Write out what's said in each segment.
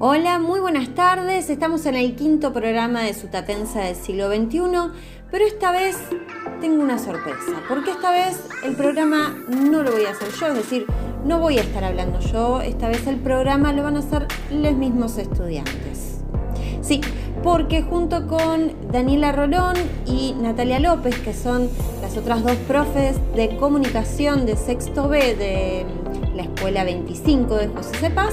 Hola, muy buenas tardes. Estamos en el quinto programa de Sutatensa del siglo XXI, pero esta vez tengo una sorpresa, porque esta vez el programa no lo voy a hacer yo, es decir, no voy a estar hablando yo, esta vez el programa lo van a hacer los mismos estudiantes. Sí, porque junto con Daniela Rolón y Natalia López, que son las otras dos profes de comunicación de sexto B de la Escuela 25 de José Cepaz,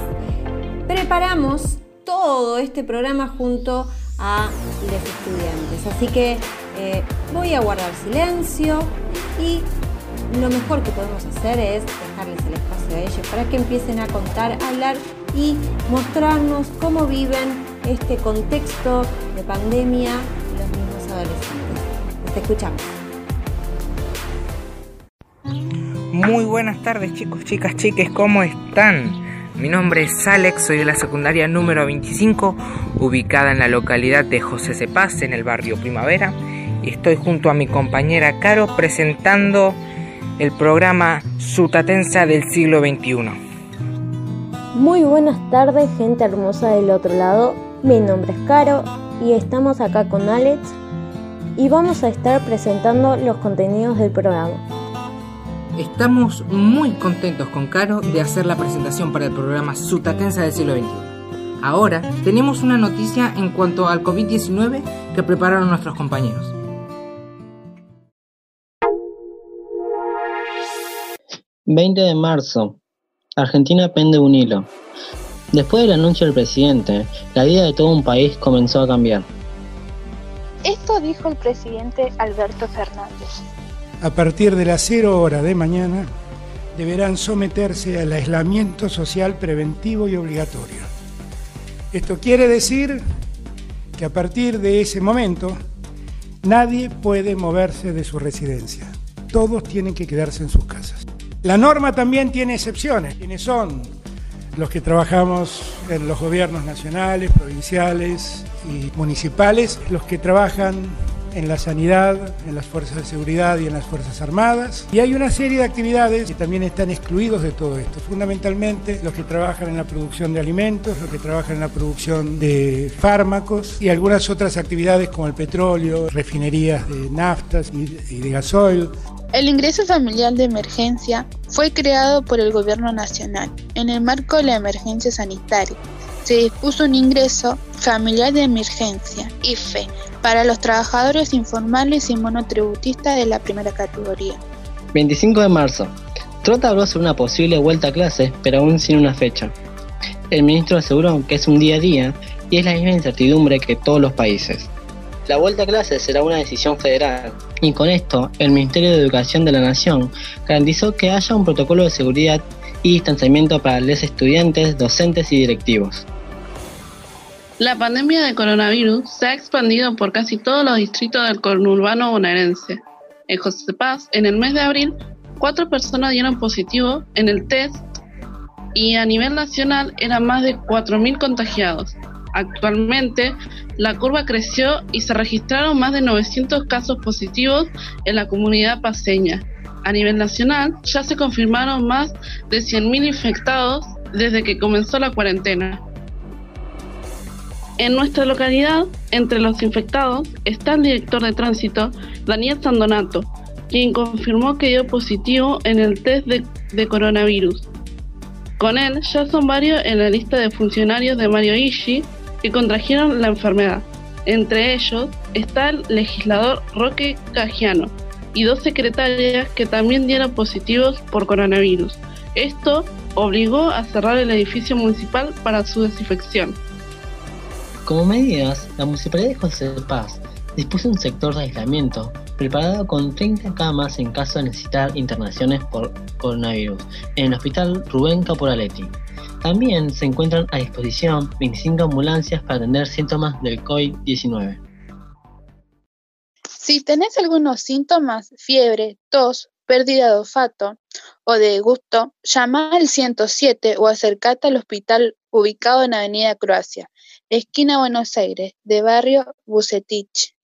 preparamos todo este programa junto a los estudiantes. Así que eh, voy a guardar silencio y lo mejor que podemos hacer es dejarles el espacio a ellos para que empiecen a contar, hablar y mostrarnos cómo viven este contexto de pandemia los mismos adolescentes. Te escuchamos. Muy buenas tardes chicos, chicas, chiques, ¿cómo están? Mi nombre es Alex, soy de la secundaria número 25, ubicada en la localidad de José Cepaz, en el barrio Primavera, y estoy junto a mi compañera Caro presentando el programa Sutatensa del siglo XXI. Muy buenas tardes, gente hermosa del otro lado. Mi nombre es Caro y estamos acá con Alex y vamos a estar presentando los contenidos del programa. Estamos muy contentos con Caro de hacer la presentación para el programa Sutatensa del siglo XXI. Ahora tenemos una noticia en cuanto al COVID-19 que prepararon nuestros compañeros. ...20 de marzo... Argentina pende un hilo. Después del anuncio del presidente, la vida de todo un país comenzó a cambiar. Esto dijo el presidente Alberto Fernández a partir de las 0 hora de mañana, deberán someterse al aislamiento social preventivo y obligatorio. Esto quiere decir que a partir de ese momento nadie puede moverse de su residencia. Todos tienen que quedarse en sus casas. La norma también tiene excepciones. ¿Quiénes son? Los que trabajamos en los gobiernos nacionales, provinciales y municipales, los que trabajan en la sanidad, en las fuerzas de seguridad y en las Fuerzas Armadas. Y hay una serie de actividades que también están excluidos de todo esto. Fundamentalmente los que trabajan en la producción de alimentos, los que trabajan en la producción de fármacos y algunas otras actividades como el petróleo, refinerías de naftas y de gasoil. El ingreso familiar de emergencia fue creado por el Gobierno Nacional en el marco de la emergencia sanitaria. Se dispuso un ingreso familiar de emergencia, IFE, para los trabajadores informales y monotributistas de la primera categoría. 25 de marzo. Trota habló sobre una posible vuelta a clases, pero aún sin una fecha. El ministro aseguró que es un día a día y es la misma incertidumbre que todos los países. La vuelta a clases será una decisión federal y con esto el Ministerio de Educación de la Nación garantizó que haya un protocolo de seguridad y distanciamiento para los estudiantes, docentes y directivos. La pandemia de coronavirus se ha expandido por casi todos los distritos del conurbano bonaerense. En José Paz, en el mes de abril, cuatro personas dieron positivo en el test y a nivel nacional eran más de 4.000 contagiados. Actualmente, la curva creció y se registraron más de 900 casos positivos en la comunidad paseña. A nivel nacional, ya se confirmaron más de 100.000 infectados desde que comenzó la cuarentena. En nuestra localidad, entre los infectados, está el director de tránsito, Daniel Sandonato, quien confirmó que dio positivo en el test de, coronavirus. Con él ya son varios en la lista de funcionarios de Mario Ishi que contrajeron la enfermedad. Entre ellos está el legislador Roque Cajiano y dos secretarias que también dieron positivos por coronavirus. Esto obligó a cerrar el edificio municipal para su desinfección. Como medidas, la Municipalidad de José Paz dispuso un sector de aislamiento preparado con 30 camas en caso de necesitar internaciones por coronavirus en el Hospital Rubén Caporaletti. También se encuentran a disposición 25 ambulancias para atender síntomas del COVID-19. Si tenés algunos síntomas, fiebre, tos, pérdida de olfato o de gusto, llama al 107 o acercate al hospital ubicado en Avenida Croacia esquina Buenos Aires, de barrio Bucetich.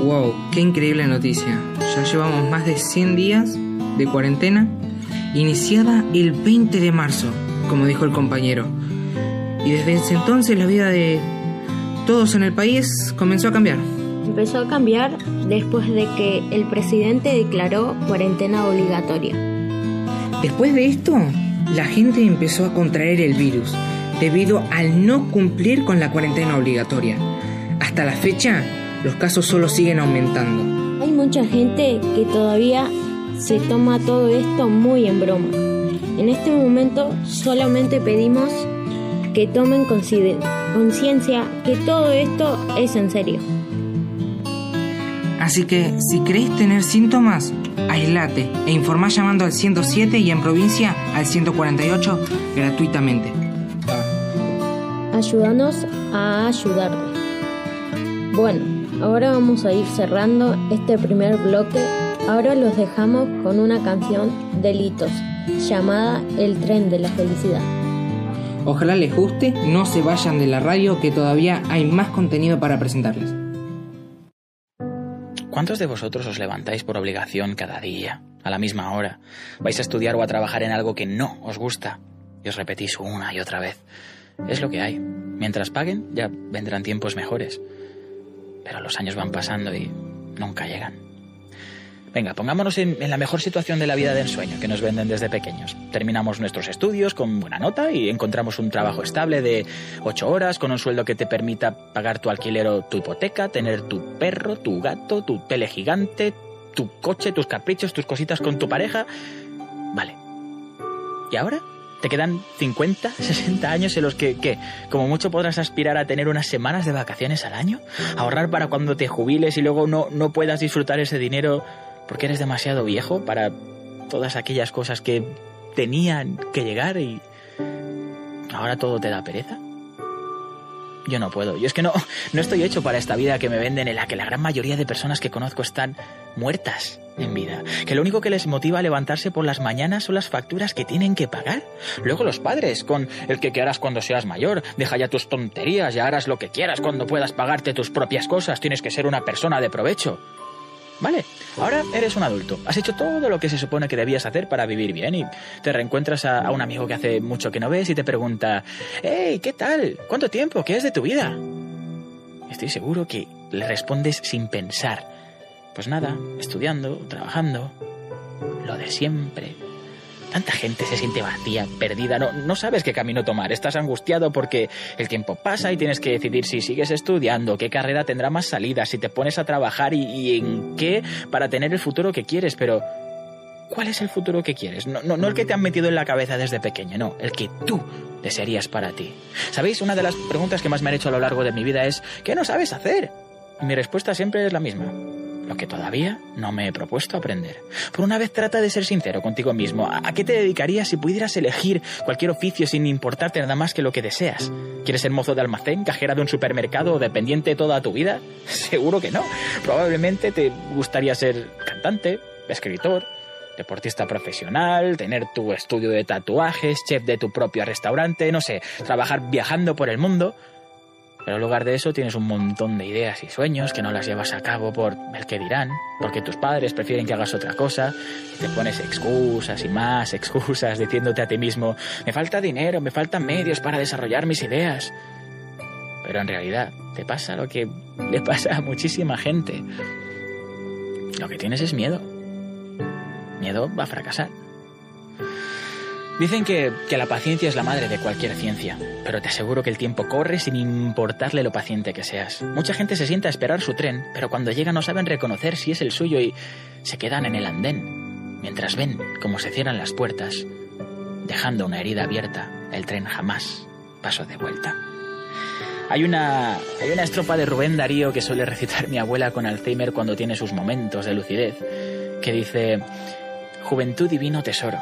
Wow, qué increíble noticia. Ya llevamos más de 100 días de cuarentena iniciada el 20 de marzo, como dijo el compañero. Y desde ese entonces la vida de todos en el país comenzó a cambiar. Empezó a cambiar después de que el presidente declaró cuarentena obligatoria. Después de esto, la gente empezó a contraer el virus debido al no cumplir con la cuarentena obligatoria. Hasta la fecha, los casos solo siguen aumentando. Hay mucha gente que todavía se toma todo esto muy en broma. En este momento solamente pedimos que tomen conciencia que todo esto es en serio. Así que si creéis tener síntomas, aislate e informá llamando al 107 y en provincia al 148 gratuitamente. Ayúdanos a ayudarte. Bueno, ahora vamos a ir cerrando este primer bloque. Ahora los dejamos con una canción de Litos llamada El tren de la felicidad. Ojalá les guste, no se vayan de la radio que todavía hay más contenido para presentarles. ¿Cuántos de vosotros os levantáis por obligación cada día, a la misma hora? ¿Vais a estudiar o a trabajar en algo que no os gusta? Y os repetís una y otra vez. Es lo que hay. Mientras paguen, ya vendrán tiempos mejores pero los años van pasando y nunca llegan. Venga, pongámonos en, la mejor situación de la vida de ensueño que nos venden desde pequeños. Terminamos nuestros estudios con buena nota y encontramos un trabajo estable de ocho horas con un sueldo que te permita pagar tu alquiler o tu hipoteca, tener tu perro, tu gato, tu tele gigante, tu coche, tus caprichos, tus cositas con tu pareja. Vale. ¿Y ahora? Te quedan 50, 60 años en los que, ¿qué? Como mucho podrás aspirar a tener unas semanas de vacaciones al año, ahorrar para cuando te jubiles y luego no, no puedas disfrutar ese dinero porque eres demasiado viejo para todas aquellas cosas que tenían que llegar y ahora todo te da pereza. Yo no puedo. Yo es que no, no estoy hecho para esta vida que me venden en la que la gran mayoría de personas que conozco están muertas en vida. Que lo único que les motiva a levantarse por las mañanas son las facturas que tienen que pagar. Luego los padres, con el que, harás cuando seas mayor. Deja ya tus tonterías, y harás lo que quieras cuando puedas pagarte tus propias cosas. Tienes que ser una persona de provecho. Vale, ahora eres un adulto. Has hecho todo lo que se supone que debías hacer para vivir bien y te reencuentras a, un amigo que hace mucho que no ves y te pregunta, hey, ¿qué tal? ¿Cuánto tiempo? ¿Qué es de tu vida? Estoy seguro que le respondes sin pensar. Pues nada, estudiando, trabajando, lo de siempre. Tanta gente se siente vacía, perdida, no, no sabes qué camino tomar, estás angustiado porque el tiempo pasa y tienes que decidir si sigues estudiando, qué carrera tendrá más salidas, si te pones a trabajar y, en qué para tener el futuro que quieres, pero ¿cuál es el futuro que quieres? No, no, no el que te han metido en la cabeza desde pequeño, no, el que tú desearías para ti. ¿Sabéis? Una de las preguntas que más me han hecho a lo largo de mi vida es ¿qué no sabes hacer? Y mi respuesta siempre es la misma lo que todavía no me he propuesto aprender. Por una vez trata de ser sincero contigo mismo. ¿A qué te dedicarías si pudieras elegir cualquier oficio sin importarte nada más que lo que deseas? ¿Quieres ser mozo de almacén, cajera de un supermercado o dependiente toda tu vida? Seguro que no. Probablemente te gustaría ser cantante, escritor, deportista profesional, tener tu estudio de tatuajes, chef de tu propio restaurante, no sé, trabajar viajando por el mundo. Pero en lugar de eso tienes un montón de ideas y sueños que no las llevas a cabo por el que dirán, porque tus padres prefieren que hagas otra cosa, te pones excusas y más excusas diciéndote a ti mismo, me falta dinero, me faltan medios para desarrollar mis ideas. Pero en realidad te pasa lo que le pasa a muchísima gente. Lo que tienes es miedo. Miedo va a fracasar. Dicen que, la paciencia es la madre de cualquier ciencia, pero te aseguro que el tiempo corre sin importarle lo paciente que seas. Mucha gente se sienta a esperar su tren, pero cuando llega no saben reconocer si es el suyo y se quedan en el andén, mientras ven cómo se cierran las puertas, dejando una herida abierta. El tren jamás pasó de vuelta. Hay una, hay una estrofa de Rubén Darío que suele recitar mi abuela con Alzheimer cuando tiene sus momentos de lucidez, que dice, Juventud divino tesoro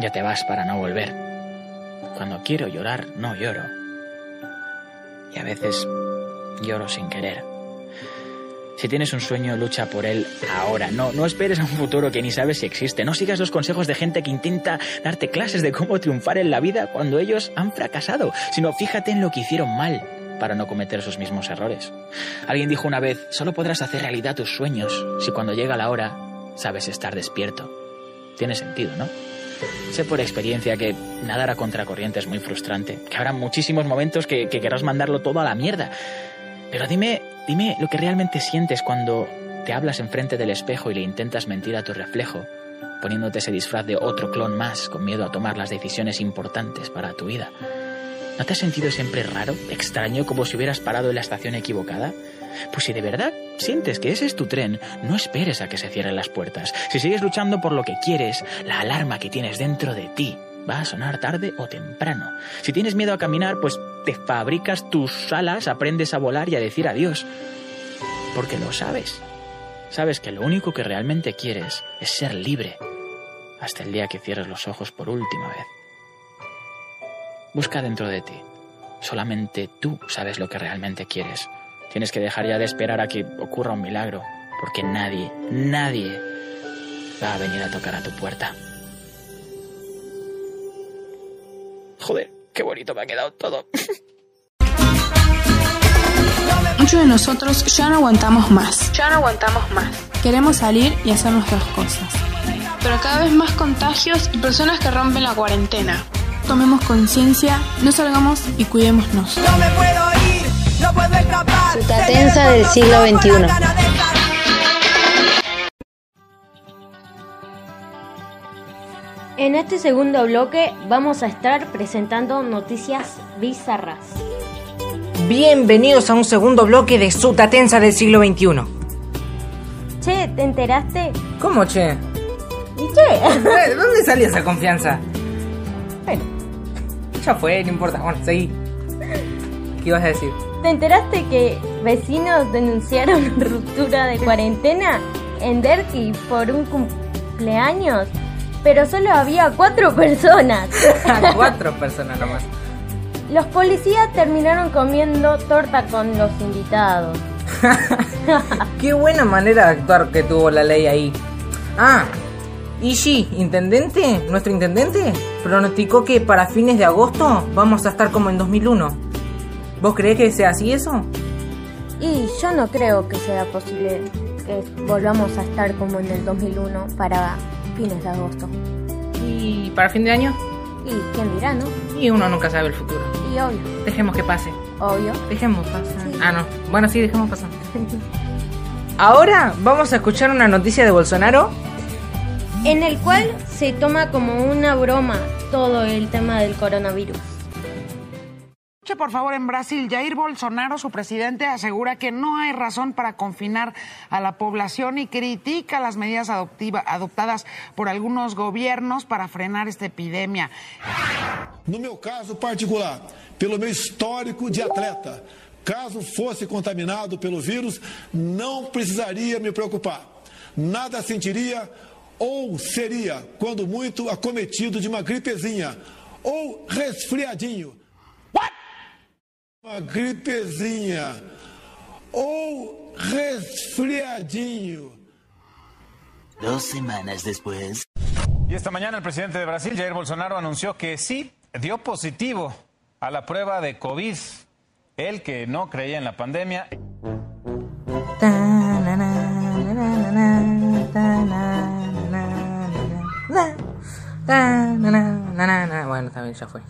ya te vas para no volver. Cuando quiero llorar, no lloro. Y a veces lloro sin querer. Si tienes un sueño, lucha por él ahora. No, no esperes a un futuro que ni sabes si existe. No sigas los consejos de gente que intenta darte clases de cómo triunfar en la vida cuando ellos han fracasado, sino fíjate en lo que hicieron mal para no cometer esos mismos errores. Alguien dijo una vez, solo podrás hacer realidad tus sueños si cuando llega la hora sabes estar despierto. Tiene sentido, ¿no? Sé por experiencia que nadar a contracorriente es muy frustrante, que habrá muchísimos momentos que, que querrás mandarlo todo a la mierda. Pero dime, dime lo que realmente sientes cuando te hablas enfrente del espejo y le intentas mentir a tu reflejo, poniéndote ese disfraz de otro clon más con miedo a tomar las decisiones importantes para tu vida. ¿No te has sentido siempre raro, extraño, como si hubieras parado en la estación equivocada? Pues si de verdad sientes que ese es tu tren, no esperes a que se cierren las puertas. Si sigues luchando por lo que quieres, la alarma que tienes dentro de ti va a sonar tarde o temprano. Si tienes miedo a caminar, pues te fabricas tus alas, aprendes a volar y a decir adiós. Porque lo sabes. Sabes que lo único que realmente quieres es ser libre. Hasta el día que cierres los ojos por última vez. Busca dentro de ti. Solamente tú sabes lo que realmente quieres. Tienes que dejar ya de esperar a que ocurra un milagro, porque nadie, nadie va a venir a tocar a tu puerta. Joder, qué bonito me ha quedado todo. Muchos de nosotros ya no aguantamos más. Ya no aguantamos más. Queremos salir y hacer nuestras cosas. Pero cada vez más contagios y personas que rompen la cuarentena. Tomemos conciencia, no salgamos y cuidémonos. No me puedo no puedo escapar. Sutatensa del siglo XXI. En este segundo bloque vamos a estar presentando noticias bizarras. Bienvenidos a un segundo bloque de Sutatensa del siglo XXI. Che, ¿te enteraste? ¿Cómo, che? ¿Y che? ¿De dónde salió esa confianza? Bueno, ya fue, no importa. Bueno, seguí. ¿Qué ibas a decir? ¿Te enteraste que vecinos denunciaron ruptura de cuarentena en Derqui por un cumpleaños? Pero solo había cuatro personas. Cuatro personas nomás. Los policías terminaron comiendo torta con los invitados. Qué buena manera de actuar que tuvo la ley ahí. Ah, Ishi, intendente, nuestro intendente, pronosticó que para fines de agosto vamos a estar como en 2001. ¿Vos creés que sea así eso? Y yo no creo que sea posible que volvamos a estar como en el 2001 para fines de agosto. ¿Y para fin de año? Y quién dirá, ¿no? Y uno nunca sabe el futuro. Y obvio, Dejemos que pase. obvio. Dejemos pasar. Ah, no. Bueno, sí, dejemos pasar. Ahora vamos a escuchar una noticia de Bolsonaro. En el cual se toma como una broma todo el tema del coronavirus. Por favor, en Brasil, Jair Bolsonaro, su presidente, asegura que no hay razón para confinar a la población y critica las medidas adoptiva- adoptadas por algunos gobiernos para frenar esta epidemia. No meu caso particular, pelo meu histórico de atleta, caso fosse contaminado pelo vírus, não precisaria me preocupar. Nada sentiria ou seria, quando muito, acometido de uma gripezinha ou resfriadinho. Uma gripezinha ou resfriadinho. Dos semanas después. Y esta mañana el presidente de Brasil, Jair Bolsonaro, anunció que sí dio positivo a la prueba de COVID. Él que no creía en la pandemia. Bueno, también ya fue.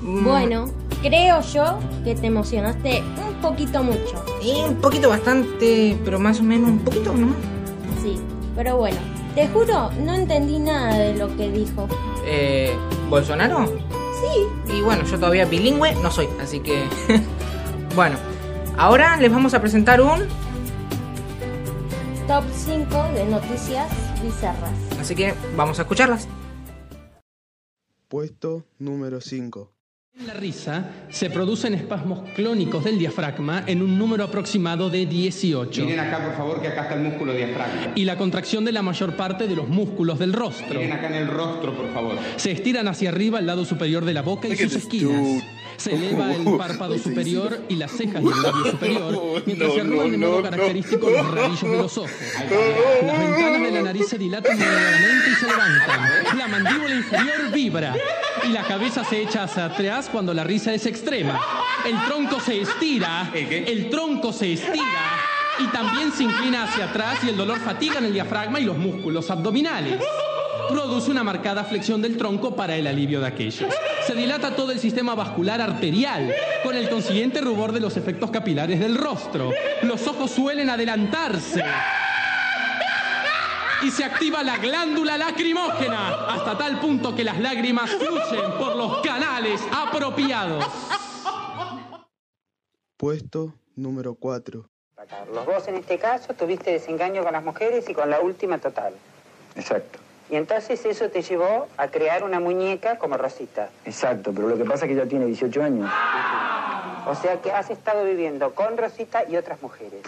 Bueno, creo yo que te emocionaste un poquito mucho. Y un poquito bastante, pero más o menos un poquito nomás. Sí, pero bueno, te juro, no entendí nada de lo que dijo. Eh, ¿Bolsonaro? Sí. Y bueno, yo todavía bilingüe no soy, así que... bueno, ahora les vamos a presentar un... Top 5 de noticias bizarras. Así que vamos a escucharlas. Puesto número 5. En la risa se producen espasmos clónicos del diafragma en un número aproximado de 18. Miren acá, por favor, que acá está el músculo diafragma. Y la contracción de la mayor parte de los músculos del rostro. Miren acá en el rostro, por favor. Se estiran hacia arriba el lado superior de la boca y sus esquinas. Se eleva el párpado superior y las cejas del labio superior, mientras se arrugan de modo característico los rabillos de los ojos. Las ventanas de la nariz se dilatan moderadamente y se levantan. La mandíbula inferior vibra y la cabeza se echa hacia atrás cuando la risa es extrema. El tronco se estira, el tronco se estira y también se inclina hacia atrás y el dolor fatiga en el diafragma y los músculos abdominales. produce una marcada flexión del tronco para el alivio de aquellos. Se dilata todo el sistema vascular arterial, con el consiguiente rubor de los efectos capilares del rostro. Los ojos suelen adelantarse. Y se activa la glándula lacrimógena hasta tal punto que las lágrimas fluyen por los canales apropiados. Puesto número 4. Carlos, vos en este caso tuviste desengaño con las mujeres y con la última total. Exacto. Y entonces eso te llevó a crear una muñeca como Rosita. Exacto, pero lo que pasa es que ella tiene 18 años. O sea que has estado viviendo con Rosita y otras mujeres.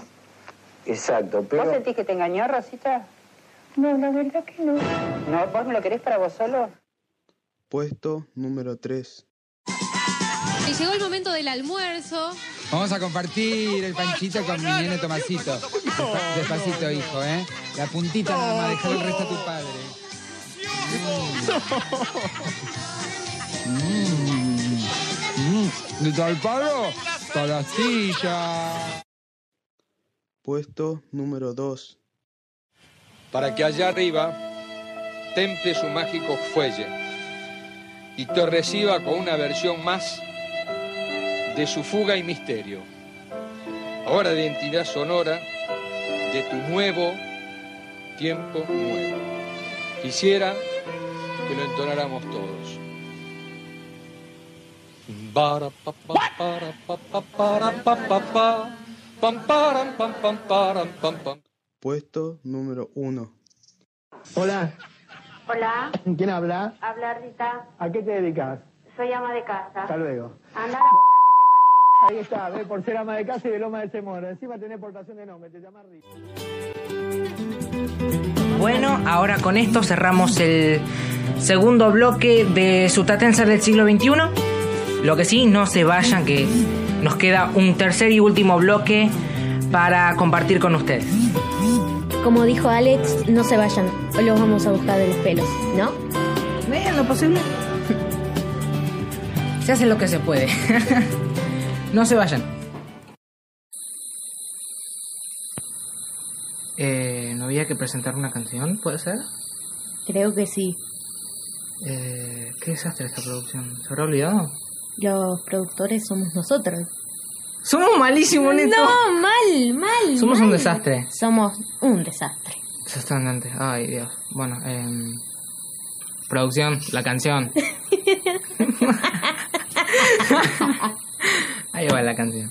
Exacto, pero... ¿Vos sentís que te engañó Rosita? No, la verdad que no. ¿No? ¿Vos no lo querés para vos solo? Puesto número 3. Y llegó el momento del almuerzo. Vamos a compartir el panchito con mi nene Tomasito. Despa- Despacito, hijo, ¿eh? La puntita nada más, dejar el resto a tu padre. Mm. Mm. ¿De tal palo? Para la silla. Puesto número 2. Para que allá arriba temple su mágico fuelle y te reciba con una versión más de su fuga y misterio. Ahora de identidad sonora de tu nuevo tiempo nuevo. Quisiera que lo entonáramos todos. Bara, pa, pa, para, pa, pa, para, pa, pa, pa. Pam, param, pam, pam, param, pam, pam. Puesto número 1. Hola, Hola, ¿quién habla? habla Rita, ¿A qué te dedicas? soy ama de casa. Hasta luego. Anda Ahí está, ve, por ser ama de casa y de Loma de Semora. Encima tenés portación de nombre, te llamas Rita. Bueno, ahora con esto cerramos el segundo bloque de Sutatensa del siglo XXI. Lo que sí, no se vayan, que nos queda un tercer y último bloque para compartir con ustedes. Como dijo Alex, no se vayan, hoy los vamos a buscar de los pelos, ¿no? Vean lo posible. Se hace lo que se puede. no se vayan. Eh, ¿No había que presentar una canción? ¿Puede ser? Creo que sí. Eh, ¿Qué desastre esta producción? ¿Se habrá olvidado? Los productores somos nosotros. Somos malísimos en esto. No, mal, mal. Somos un desastre. Somos un desastre. Desastrante. Ay, Dios. Bueno, em, producción, la canción. Ahí va la canción.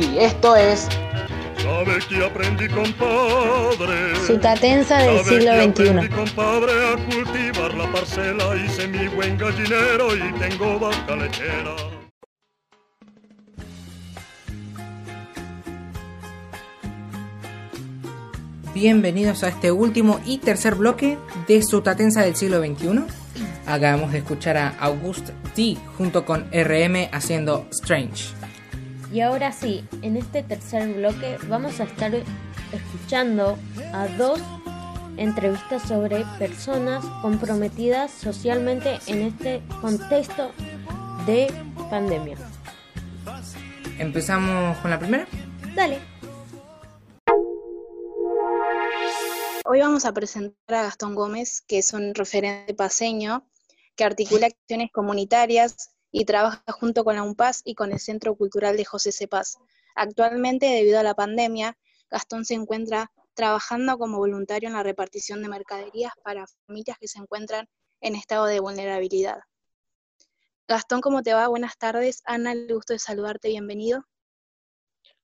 Y esto es Sabe que aprendí, compadre. Sutatensa del siglo XXI. aprendí, compadre, a cultivar la parcela. Hice mi buen gallinero y tengo vaca lechera. Bienvenidos a este último y tercer bloque de Sutatensa del siglo XXI. Acabamos de escuchar a August D junto con RM haciendo Strange. Y ahora sí, en este tercer bloque vamos a estar escuchando a dos entrevistas sobre personas comprometidas socialmente en este contexto de pandemia. Empezamos con la primera. Dale. Hoy vamos a presentar a Gastón Gómez, que es un referente paseño que articula acciones comunitarias y trabaja junto con la UNPAS y con el Centro Cultural de José Cepaz. Actualmente, debido a la pandemia, Gastón se encuentra trabajando como voluntario en la repartición de mercaderías para familias que se encuentran en estado de vulnerabilidad. Gastón, ¿cómo te va? Buenas tardes. Ana, le gusto de saludarte, bienvenido.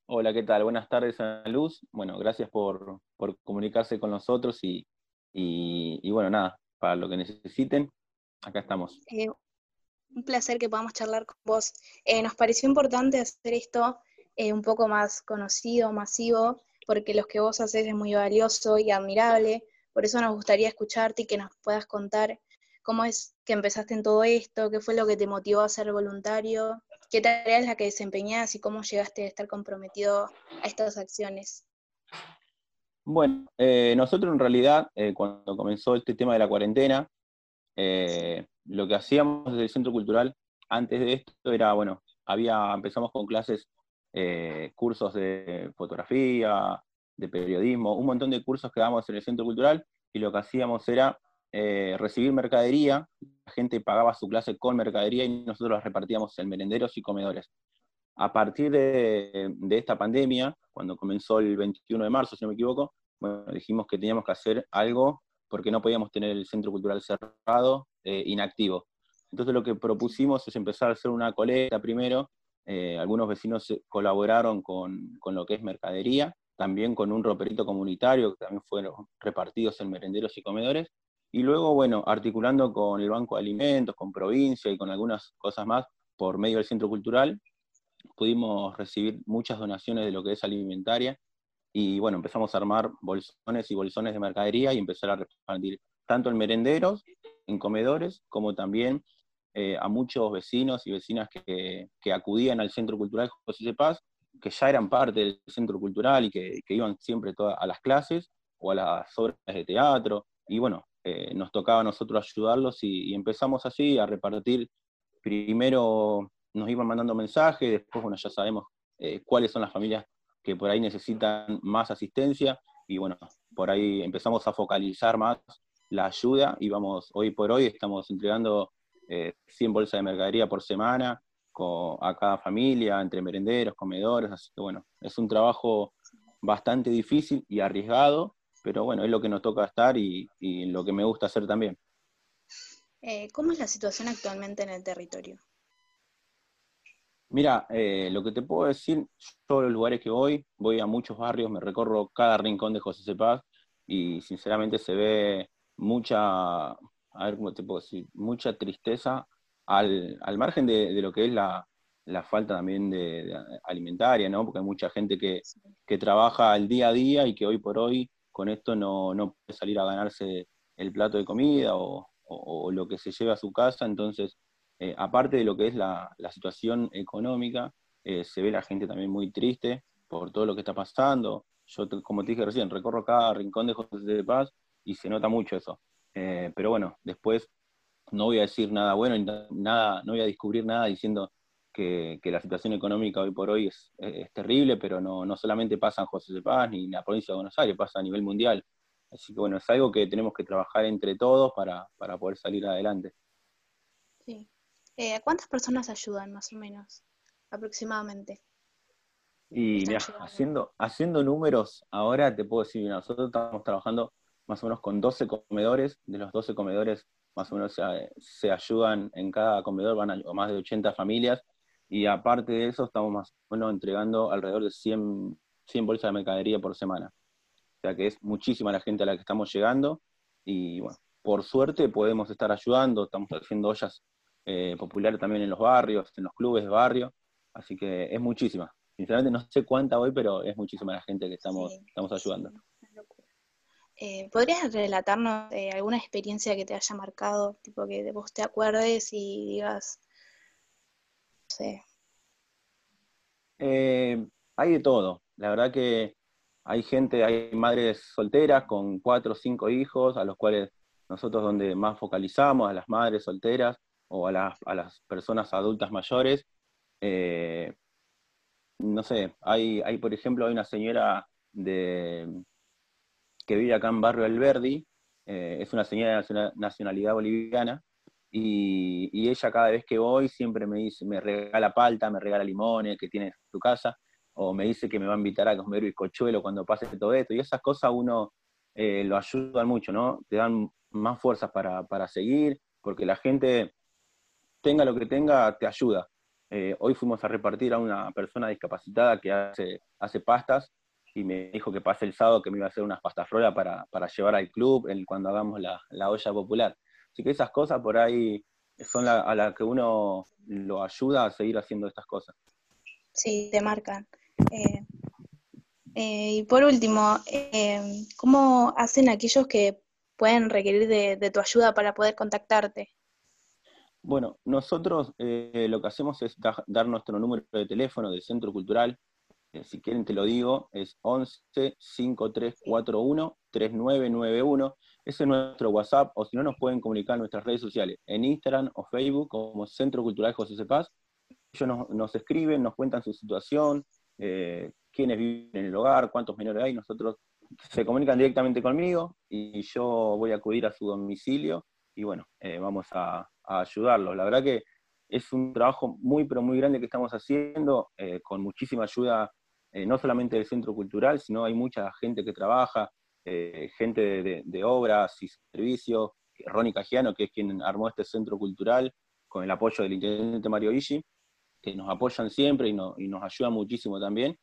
Hola, ¿qué tal? Buenas tardes, Ana Luz. Bueno, gracias por, por comunicarse con nosotros y, y, y bueno, nada, para lo que necesiten, acá estamos. Eh, un placer que podamos charlar con vos. Eh, nos pareció importante hacer esto eh, un poco más conocido, masivo, porque lo que vos haces es muy valioso y admirable. Por eso nos gustaría escucharte y que nos puedas contar cómo es que empezaste en todo esto, qué fue lo que te motivó a ser voluntario, qué tarea es la que desempeñás y cómo llegaste a estar comprometido a estas acciones. Bueno, eh, nosotros en realidad, cuando comenzó este tema de la cuarentena, eh, lo que hacíamos desde el Centro Cultural, antes de esto era, bueno, había, empezamos con clases, eh, cursos de fotografía, de periodismo, un montón de cursos que dábamos en el centro cultural y lo que hacíamos era eh, recibir mercadería, la gente pagaba su clase con mercadería y nosotros la repartíamos en merenderos y comedores. A partir de, esta pandemia, cuando comenzó el 21 de marzo, si no me equivoco, bueno, dijimos que teníamos que hacer algo porque no podíamos tener el centro cultural cerrado, eh, inactivo. Entonces lo que propusimos es empezar a hacer una colecta primero. Eh, algunos vecinos colaboraron con, con, lo que es mercadería, también con un roperito comunitario, que también fueron repartidos en merenderos y comedores. Y luego, bueno, articulando con el Banco de Alimentos, con provincia y con algunas cosas más por medio del Centro Cultural, pudimos recibir muchas donaciones de lo que es alimentaria y bueno, empezamos a armar bolsones y bolsones de mercadería y empezar a repartir tanto en merenderos, en comedores, como también eh, a muchos vecinos y vecinas que, que, acudían al Centro Cultural José de Paz, que ya eran parte del Centro Cultural y que, que iban siempre a las clases o a las obras de teatro. Y bueno, eh, nos tocaba a nosotros ayudarlos y, y empezamos así a repartir primero nos iban mandando mensajes, después, bueno, ya sabemos eh, cuáles son las familias que por ahí necesitan más asistencia y bueno, por ahí empezamos a focalizar más la ayuda y vamos, hoy por hoy estamos entregando 100 eh, bolsas de mercadería por semana a cada familia, entre merenderos, comedores, así que bueno, es un trabajo bastante difícil y arriesgado, pero bueno, es lo que nos toca estar y, lo que me gusta hacer también. Eh, ¿Cómo es la situación actualmente en el territorio? Mira, eh, lo que te puedo decir, yo los lugares que voy, voy a muchos barrios, me recorro cada rincón de José Cepaz y sinceramente se ve mucha, a ver cómo te puedo decir, mucha tristeza al, margen de, lo que es la, falta también de, alimentaria, ¿no? Porque hay mucha gente que, trabaja al día a día y que hoy por hoy con esto no, puede salir a ganarse el plato de comida o, o lo que se lleva a su casa, entonces eh, aparte de lo que es la, situación económica, eh, se ve la gente también muy triste por todo lo que está pasando. Yo, como te dije recién, recorro cada rincón de José de Paz y se nota mucho eso. Eh, pero bueno, después no voy a decir nada bueno, nada, no voy a descubrir nada diciendo que, la situación económica hoy por hoy es, terrible, pero no, no, solamente pasa en José de Paz ni en la provincia de Buenos Aires, pasa a nivel mundial. Así que bueno, es algo que tenemos que trabajar entre todos para, para poder salir adelante. Eh, ¿Cuántas personas ayudan más o menos, aproximadamente? Y mira, haciendo, haciendo números, ahora te puedo decir, nosotros estamos trabajando más o menos con 12 comedores, de los 12 comedores más o menos se, ayudan en cada comedor, van a más de 80 familias, y aparte de eso estamos más o menos entregando alrededor de 100, 100 bolsas de mercadería por semana. O sea que es muchísima la gente a la que estamos llegando, y bueno, por suerte podemos estar ayudando, estamos haciendo ollas eh, popular también en los barrios, en los clubes de barrio, así que es muchísima. Sinceramente no sé cuánta hoy, pero es muchísima la gente que estamos, estamos ayudando. Eh, ¿Podrías relatarnos eh, alguna experiencia que te haya marcado, tipo que vos te acuerdes y digas, no sé? hay de todo. La verdad que hay gente, hay madres solteras con cuatro o cinco hijos, a los cuales nosotros donde más focalizamos, a las madres solteras, o a las, a las personas adultas mayores. Eh, no sé, hay, hay, por ejemplo, hay una señora de, que vive acá en Barrio Alberdi, eh, es una señora de nacionalidad boliviana, y, y, ella cada vez que voy siempre me dice, me regala palta, me regala limones que tiene en su casa, o me dice que me va a invitar a comer bizcochuelo cuando pase todo esto, y esas cosas uno eh, lo ayudan mucho, ¿no? Te dan más fuerzas para, para seguir, porque la gente tenga lo que tenga, te ayuda. Eh, hoy fuimos a repartir a una persona discapacitada que hace, hace pastas y me dijo que pase el sábado que me iba a hacer unas pastas frola para, para llevar al club cuando hagamos la, la, olla popular. Así que esas cosas por ahí son a las que uno lo ayuda a seguir haciendo estas cosas. Sí, te marcan. Eh, eh, y por último, ¿cómo hacen aquellos que pueden requerir de tu ayuda para poder contactarte? Bueno, nosotros eh, lo que hacemos es dar nuestro número de teléfono del Centro Cultural, si quieren te lo digo, es 11 5341 3991. Ese es nuestro WhatsApp, o si no nos pueden comunicar en nuestras redes sociales, en Instagram o Facebook como Centro Cultural José Cepaz. Ellos nos, nos escriben, nos cuentan su situación, eh, quiénes viven en el hogar, cuántos menores hay. Nosotros se comunican directamente conmigo y yo voy a acudir a su domicilio y bueno, eh, vamos a, a ayudarlos. La verdad que es un trabajo muy, pero muy grande que estamos haciendo, eh, con muchísima ayuda, eh, no solamente del Centro Cultural, sino hay mucha gente que trabaja, eh, gente de, de, obras y servicios, Ronnie Cagiano, que es quien armó este Centro Cultural, con el apoyo del Intendente Mario Ishi, que nos apoyan siempre y, no, y nos ayudan muchísimo también.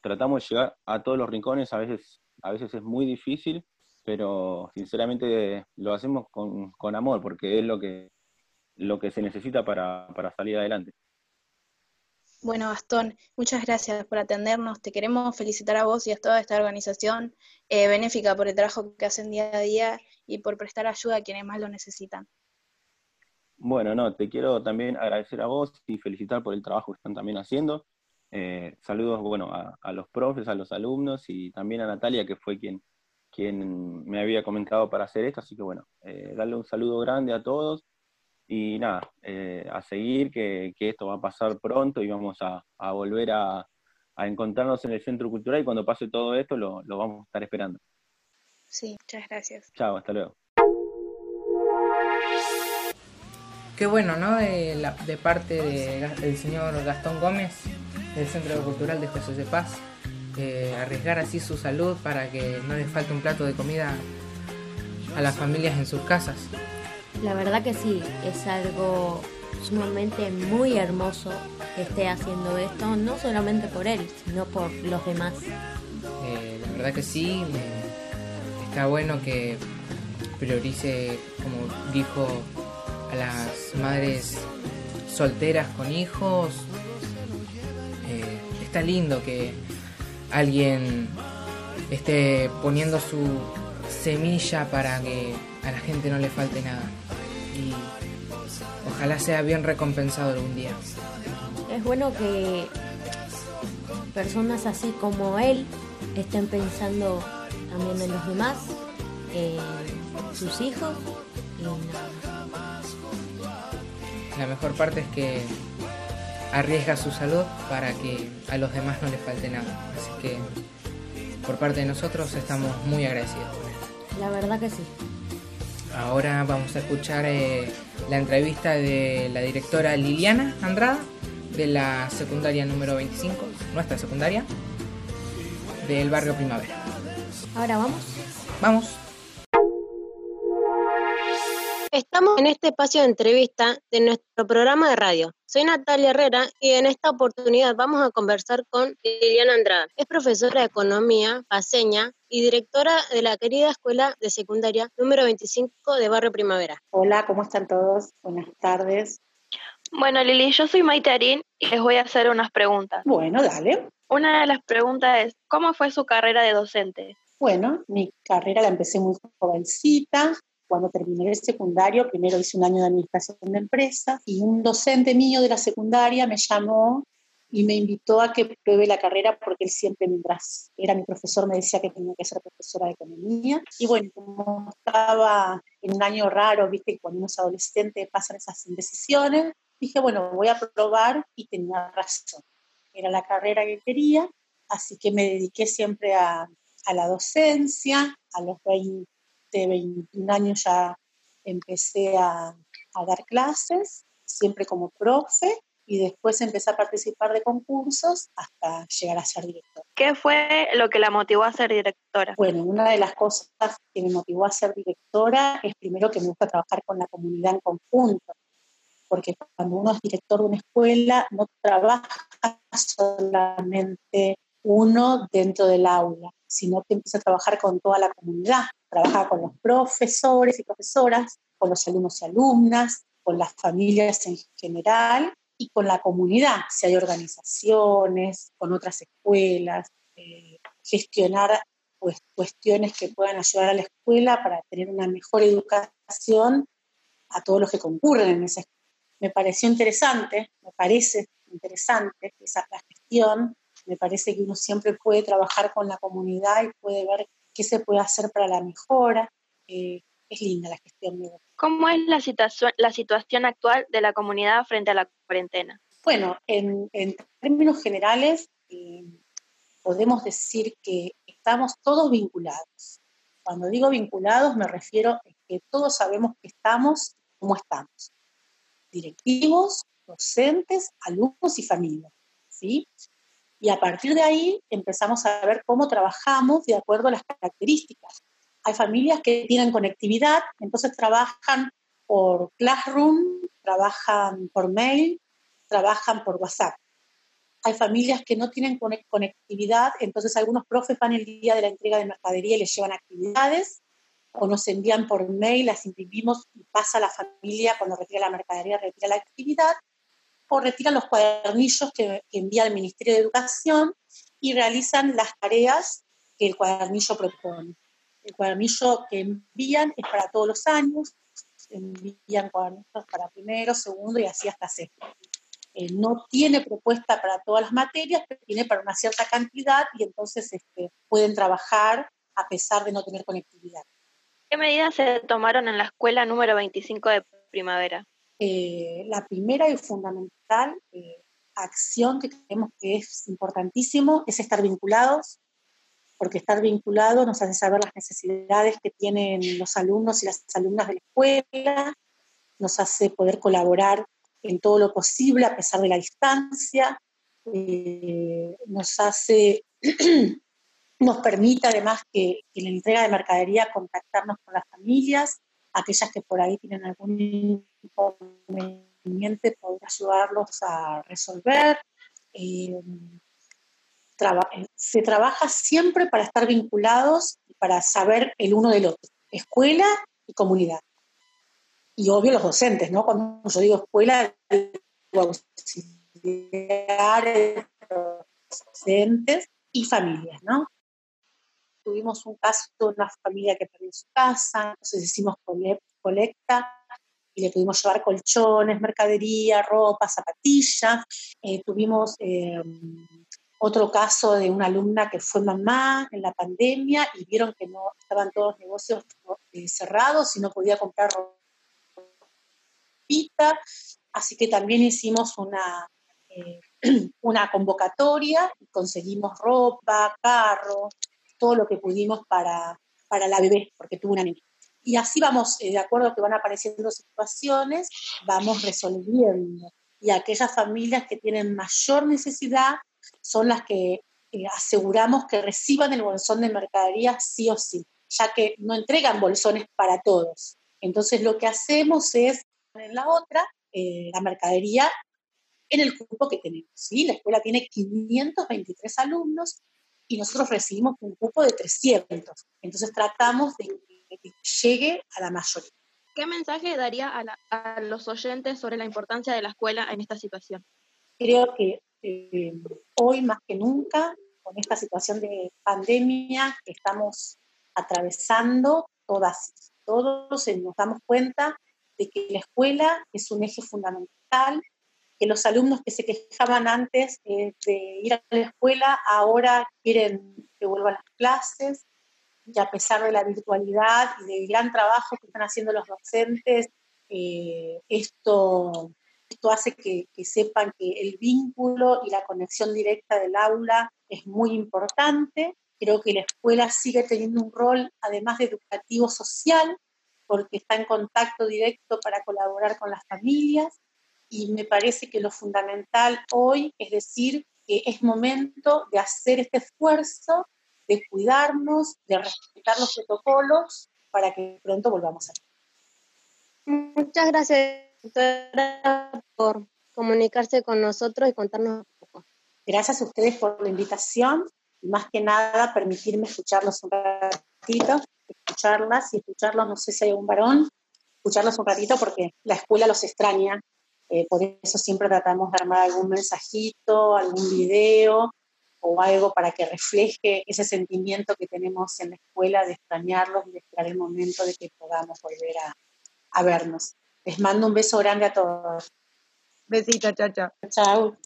tratamos de llegar a todos los rincones, a veces, a veces es muy difícil, pero sinceramente lo hacemos con, con amor, porque es lo que, lo que se necesita para, para salir adelante. Bueno, Gastón, muchas gracias por atendernos. Te queremos felicitar a vos y a toda esta organización eh, benéfica por el trabajo que hacen día a día y por prestar ayuda a quienes más lo necesitan. Bueno, no, te quiero también agradecer a vos y felicitar por el trabajo que están también haciendo. Eh, saludos, bueno, a, a, los profes, a los alumnos y también a Natalia, que fue quien, quien me había comentado para hacer esto. Así que bueno, eh, darle un saludo grande a todos y nada, eh, a seguir, que, que, esto va a pasar pronto y vamos a, a volver a, a, encontrarnos en el Centro Cultural y cuando pase todo esto lo, lo vamos a estar esperando. Sí, muchas gracias. Chao, hasta luego. Qué bueno, ¿no? De, la, de parte del de señor Gastón Gómez, del Centro Cultural de José de Paz, eh, arriesgar así su salud para que no les falte un plato de comida a las familias en sus casas. La verdad que sí, es algo sumamente muy hermoso que esté haciendo esto, no solamente por él, sino por los demás. Eh, la verdad que sí, eh, está bueno que priorice, como dijo, a las madres solteras con hijos. Eh, está lindo que alguien esté poniendo su semilla para que a la gente no le falte nada. Y ojalá sea bien recompensado algún día. Es bueno que personas así como él estén pensando también en los demás, en sus hijos y. La mejor parte es que arriesga su salud para que a los demás no les falte nada. Así que por parte de nosotros estamos muy agradecidos con él. La verdad que sí. Ahora vamos a escuchar eh, la entrevista de la directora Liliana Andrada de la secundaria número 25, nuestra secundaria, del barrio Primavera. Ahora vamos. Vamos. Estamos en este espacio de entrevista de nuestro programa de radio. Soy Natalia Herrera y en esta oportunidad vamos a conversar con Liliana Andrade. Es profesora de Economía, paseña y directora de la querida Escuela de Secundaria número 25 de Barrio Primavera. Hola, ¿cómo están todos? Buenas tardes. Bueno, Lili, yo soy Maite Arín y les voy a hacer unas preguntas. Bueno, dale. Una de las preguntas es, ¿cómo fue su carrera de docente? Bueno, mi carrera la empecé muy jovencita, cuando terminé el secundario, primero hice un año de administración de empresas y un docente mío de la secundaria me llamó y me invitó a que pruebe la carrera porque él siempre, mientras era mi profesor, me decía que tenía que ser profesora de economía. Y bueno, como estaba en un año raro, viste, cuando unos adolescentes pasan esas indecisiones, dije, bueno, voy a probar y tenía razón. Era la carrera que quería, así que me dediqué siempre a, a la docencia, a los 20 21 años ya empecé a, a, dar clases, siempre como profe, y después empecé a participar de concursos hasta llegar a ser directora. ¿Qué fue lo que la motivó a ser directora? Bueno, una de las cosas que me motivó a ser directora es primero que me gusta trabajar con la comunidad en conjunto, porque cuando uno es director de una escuela no trabaja solamente uno dentro del aula, sino que empieza a trabajar con toda la comunidad, trabaja con los profesores y profesoras, con los alumnos y alumnas, con las familias en general y con la comunidad, si hay organizaciones, con otras escuelas, eh, gestionar pues, cuestiones que puedan ayudar a la escuela para tener una mejor educación a todos los que concurren en esa escuela. Me pareció interesante, me parece interesante esa gestión Me parece que uno siempre puede trabajar con la comunidad y puede ver qué se puede hacer para la mejora. Eh, es linda la gestión de ¿Cómo es la situación, la situación actual de la comunidad frente a la cuarentena? Bueno, en, términos generales, eh, podemos decir que estamos todos vinculados. Cuando digo vinculados me refiero a que todos sabemos que estamos como estamos. Directivos, docentes, alumnos y familias. ¿sí? Y a partir de ahí empezamos a ver cómo trabajamos de acuerdo a las características. Hay familias que tienen conectividad, entonces trabajan por Classroom, trabajan por mail, trabajan por WhatsApp. Hay familias que no tienen conectividad, entonces algunos profes van el día de la entrega de mercadería y les llevan actividades o nos envían por mail, las imprimimos y pasa a la familia cuando retira la mercadería, retira la actividad o retiran los cuadernillos que, envía el Ministerio de Educación y realizan las tareas que el cuadernillo propone. El cuadernillo que envían es para todos los años, envían cuadernillos para primero, segundo y así hasta sexto. Eh, no tiene propuesta para todas las materias, pero tiene para una cierta cantidad y entonces este, pueden trabajar a pesar de no tener conectividad. ¿Qué medidas se tomaron en la escuela número 25 de primavera? Eh, la primera y fundamental eh, acción que creemos que es importantísimo es estar vinculados, porque estar vinculados nos hace saber las necesidades que tienen los alumnos y las alumnas de la escuela, nos hace poder colaborar en todo lo posible a pesar de la distancia, eh, nos hace, nos permite además que, que la entrega de mercadería contactarnos con las familias, aquellas que por ahí tienen algún inconveniente, poder ayudarlos a resolver. Eh, se trabaja siempre para estar vinculados y para saber el uno del otro, escuela y comunidad. Y obvio los docentes, ¿no? Cuando yo digo escuela, digo docentes y familias, ¿no? Tuvimos un caso de una familia que perdió su casa, entonces hicimos colecta y le pudimos llevar colchones, mercadería, ropa, zapatillas. Eh, tuvimos eh, otro caso de una alumna que fue mamá en la pandemia y vieron que no estaban todos los negocios eh, cerrados y no podía comprar ropa. Así que también hicimos una, una convocatoria y conseguimos ropa, carro, todo lo que pudimos para, para la bebé, porque tuvo una niña. Y así vamos, eh, de acuerdo que van apareciendo situaciones, vamos resolviendo. Y aquellas familias que tienen mayor necesidad son las que eh, aseguramos que reciban el bolsón de mercadería sí o sí, ya que no entregan bolsones para todos. Entonces lo que hacemos es en la otra eh, la mercadería en el grupo que tenemos. ¿sí? La escuela tiene 523 alumnos y nosotros recibimos un cupo de 300. Entonces tratamos de que llegue a la mayoría. ¿Qué mensaje daría a, los oyentes sobre la importancia de la escuela en esta situación? Creo que eh, hoy más que nunca, con esta situación de pandemia que estamos atravesando, todas, todos nos damos cuenta de que la escuela es un eje fundamental que los alumnos que se quejaban antes eh, de ir a la escuela ahora quieren que vuelvan las clases y a pesar de la virtualidad y del gran trabajo que están haciendo los docentes, eh, esto, esto hace que, que, sepan que el vínculo y la conexión directa del aula es muy importante. Creo que la escuela sigue teniendo un rol, además de educativo social, porque está en contacto directo para colaborar con las familias y me parece que lo fundamental hoy es decir que es momento de hacer este esfuerzo, de cuidarnos, de respetar los protocolos para que pronto volvamos a Muchas gracias, doctora, por comunicarse con nosotros y contarnos un poco. Gracias a ustedes por la invitación y más que nada permitirme escucharlos un ratito, escucharlas y escucharlos, no sé si hay un varón, escucharlos un ratito porque la escuela los extraña eh, por eso siempre tratamos de armar algún mensajito, algún video o algo para que refleje ese sentimiento que tenemos en la escuela de extrañarlos y de esperar el momento de que podamos volver a, a vernos. Les mando un beso grande a todos. Besito, chao, chao. Chao.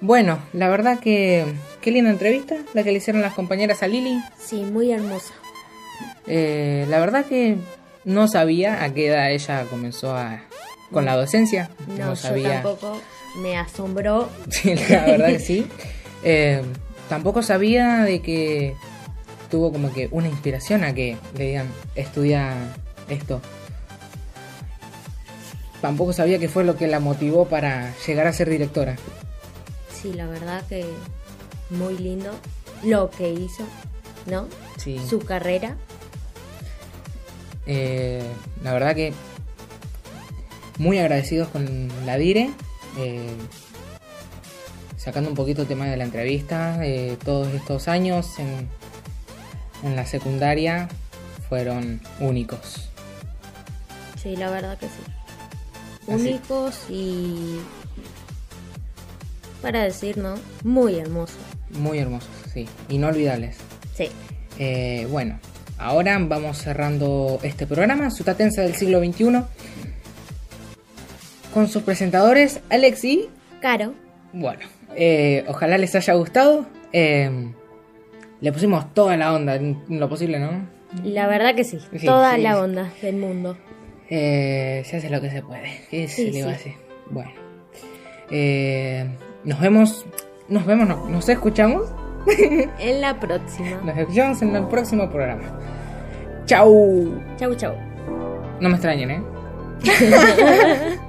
Bueno, la verdad que qué linda entrevista la que le hicieron las compañeras a Lili. Sí, muy hermosa. Eh, la verdad que no sabía a qué edad ella comenzó a, con la docencia. No, sabía. yo tampoco. Me asombró. Sí, la verdad que sí. Eh, tampoco sabía de que tuvo como que una inspiración a que le digan estudia esto. Tampoco sabía qué fue lo que la motivó para llegar a ser directora. Sí, la verdad que muy lindo lo que hizo, ¿no? Sí. Su carrera. Eh, la verdad que muy agradecidos con la Dire. eh, sacando un poquito el tema de la entrevista, eh, todos estos años en, en la secundaria fueron únicos. Sí, la verdad que sí. Así. Únicos y para decir, ¿no? Muy hermoso. Muy hermosos, sí. Inolvidables. Sí. Eh, bueno, ahora vamos cerrando este programa, Sutatensa del siglo XXI, con sus presentadores Alex y Caro. Bueno, eh, ojalá les haya gustado. Eh, le pusimos toda la onda, en lo posible, ¿no? La verdad que sí. Sí, Toda sí. la onda del mundo. Eh, se hace lo que se puede. ¿Qué se Sí, le va a? Bueno. Eh, nos vemos. Nos vemos, no, nos escuchamos. En la próxima. Nos escuchamos en el próximo programa. Chau. Chau, chau. No me extrañen, ¿eh?